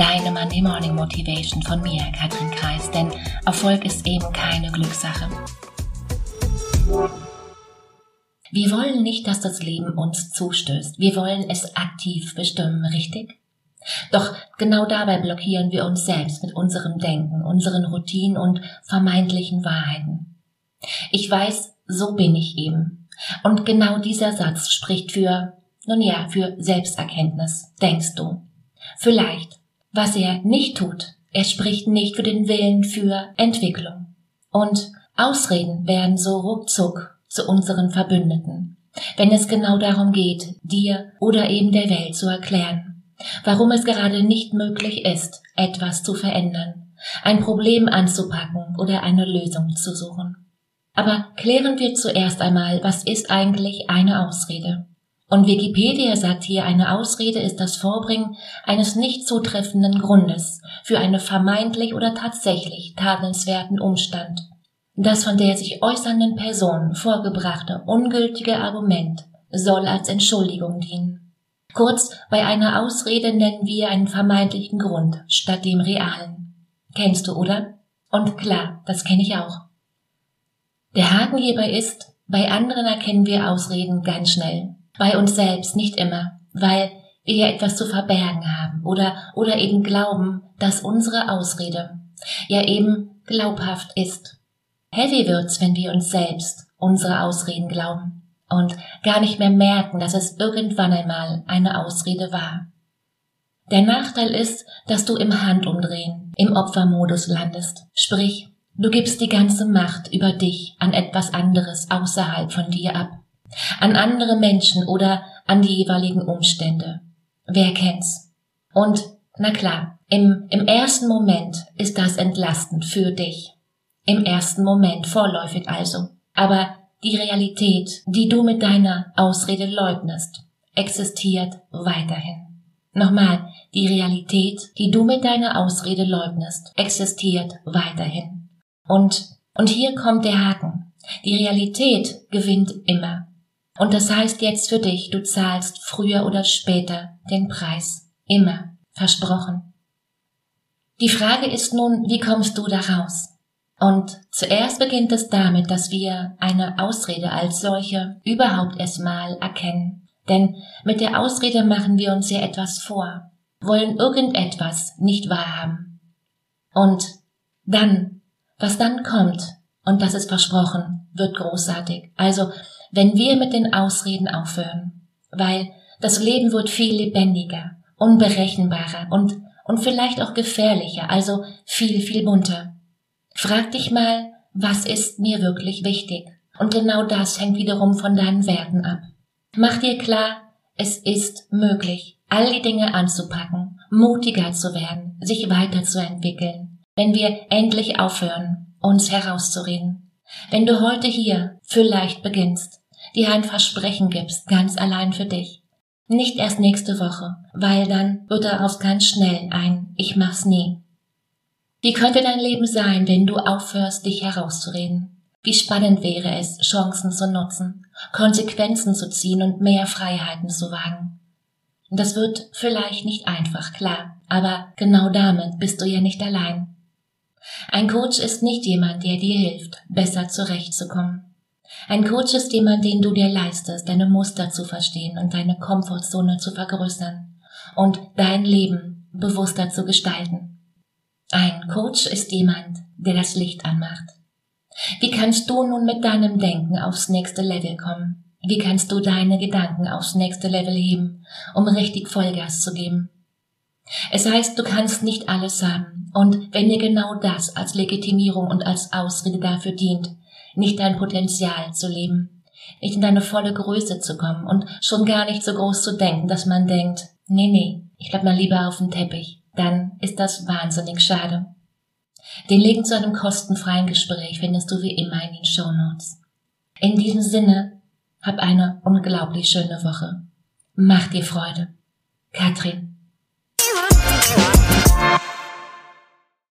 Deine Monday Morning Motivation von mir, Katrin Kreis, denn Erfolg ist eben keine Glückssache. Wir wollen nicht, dass das Leben uns zustößt. Wir wollen es aktiv bestimmen, richtig? Doch genau dabei blockieren wir uns selbst mit unserem Denken, unseren Routinen und vermeintlichen Wahrheiten. Ich weiß, so bin ich eben. Und genau dieser Satz spricht für, nun ja, für Selbsterkenntnis, denkst du. Vielleicht. Was er nicht tut, er spricht nicht für den Willen für Entwicklung. Und Ausreden werden so ruckzuck zu unseren Verbündeten, wenn es genau darum geht, dir oder eben der Welt zu erklären, warum es gerade nicht möglich ist, etwas zu verändern, ein Problem anzupacken oder eine Lösung zu suchen. Aber klären wir zuerst einmal, was ist eigentlich eine Ausrede? Und Wikipedia sagt hier, eine Ausrede ist das Vorbringen eines nicht zutreffenden Grundes für einen vermeintlich oder tatsächlich tadelnswerten Umstand. Das von der sich äußernden Person vorgebrachte ungültige Argument soll als Entschuldigung dienen. Kurz, bei einer Ausrede nennen wir einen vermeintlichen Grund statt dem realen. Kennst du, oder? Und klar, das kenne ich auch. Der Haken hierbei ist, bei anderen erkennen wir Ausreden ganz schnell, bei uns selbst nicht immer, weil wir ja etwas zu verbergen haben oder, oder eben glauben, dass unsere Ausrede ja eben glaubhaft ist. Heavy wird's, wenn wir uns selbst unsere Ausreden glauben und gar nicht mehr merken, dass es irgendwann einmal eine Ausrede war. Der Nachteil ist, dass du im Handumdrehen, im Opfermodus landest, sprich Du gibst die ganze Macht über dich an etwas anderes außerhalb von dir ab, an andere Menschen oder an die jeweiligen Umstände. Wer kennt's? Und, na klar, im, im ersten Moment ist das entlastend für dich. Im ersten Moment vorläufig also. Aber die Realität, die du mit deiner Ausrede leugnest, existiert weiterhin. Nochmal, die Realität, die du mit deiner Ausrede leugnest, existiert weiterhin. Und, und hier kommt der Haken. Die Realität gewinnt immer. Und das heißt jetzt für dich, du zahlst früher oder später den Preis. Immer. Versprochen. Die Frage ist nun, wie kommst du da raus? Und zuerst beginnt es damit, dass wir eine Ausrede als solche überhaupt erstmal erkennen. Denn mit der Ausrede machen wir uns ja etwas vor, wollen irgendetwas nicht wahrhaben. Und dann was dann kommt, und das ist versprochen, wird großartig. Also, wenn wir mit den Ausreden aufhören, weil das Leben wird viel lebendiger, unberechenbarer und, und vielleicht auch gefährlicher, also viel, viel bunter. Frag dich mal, was ist mir wirklich wichtig? Und genau das hängt wiederum von deinen Werten ab. Mach dir klar, es ist möglich, all die Dinge anzupacken, mutiger zu werden, sich weiterzuentwickeln, wenn wir endlich aufhören, uns herauszureden. Wenn du heute hier vielleicht beginnst, dir ein Versprechen gibst, ganz allein für dich. Nicht erst nächste Woche, weil dann wird daraus ganz schnell ein Ich mach's nie. Wie könnte dein Leben sein, wenn du aufhörst, dich herauszureden? Wie spannend wäre es, Chancen zu nutzen, Konsequenzen zu ziehen und mehr Freiheiten zu wagen. Das wird vielleicht nicht einfach, klar, aber genau damit bist du ja nicht allein. Ein Coach ist nicht jemand, der dir hilft, besser zurechtzukommen. Ein Coach ist jemand, den du dir leistest, deine Muster zu verstehen und deine Komfortzone zu vergrößern und dein Leben bewusster zu gestalten. Ein Coach ist jemand, der das Licht anmacht. Wie kannst du nun mit deinem Denken aufs nächste Level kommen? Wie kannst du deine Gedanken aufs nächste Level heben, um richtig Vollgas zu geben? Es heißt, du kannst nicht alles haben. Und wenn dir genau das als Legitimierung und als Ausrede dafür dient, nicht dein Potenzial zu leben, nicht in deine volle Größe zu kommen und schon gar nicht so groß zu denken, dass man denkt, nee, nee, ich bleib mal lieber auf dem Teppich, dann ist das wahnsinnig schade. Den Link zu einem kostenfreien Gespräch findest du wie immer in den Show Notes. In diesem Sinne, hab eine unglaublich schöne Woche. Mach dir Freude. Katrin. Yeah.